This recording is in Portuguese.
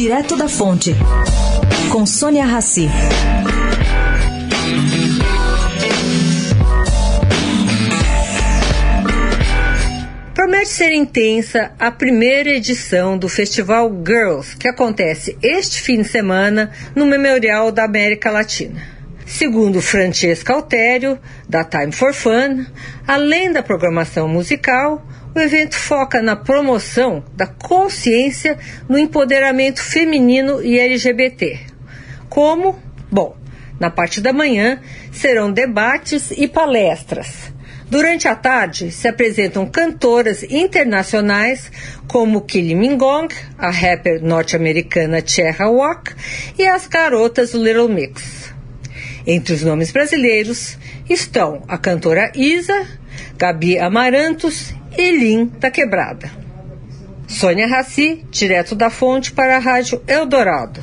Direto da Fonte, com Sônia Rassi. Promete ser intensa a primeira edição do Festival Girls, que acontece este fim de semana no Memorial da América Latina. Segundo Francesca Altério, da Time for Fun, além da programação musical, o evento foca na promoção da consciência no empoderamento feminino e LGBT. Como? Bom, na parte da manhã serão debates e palestras. Durante a tarde se apresentam cantoras internacionais como Kylie Mingong, a rapper norte-americana Cherra Walk e as garotas Little Mix. Entre os nomes brasileiros estão a cantora Isa, Gabi Amarantos e Lin da Quebrada. Sônia Raci, direto da fonte para a Rádio Eldorado.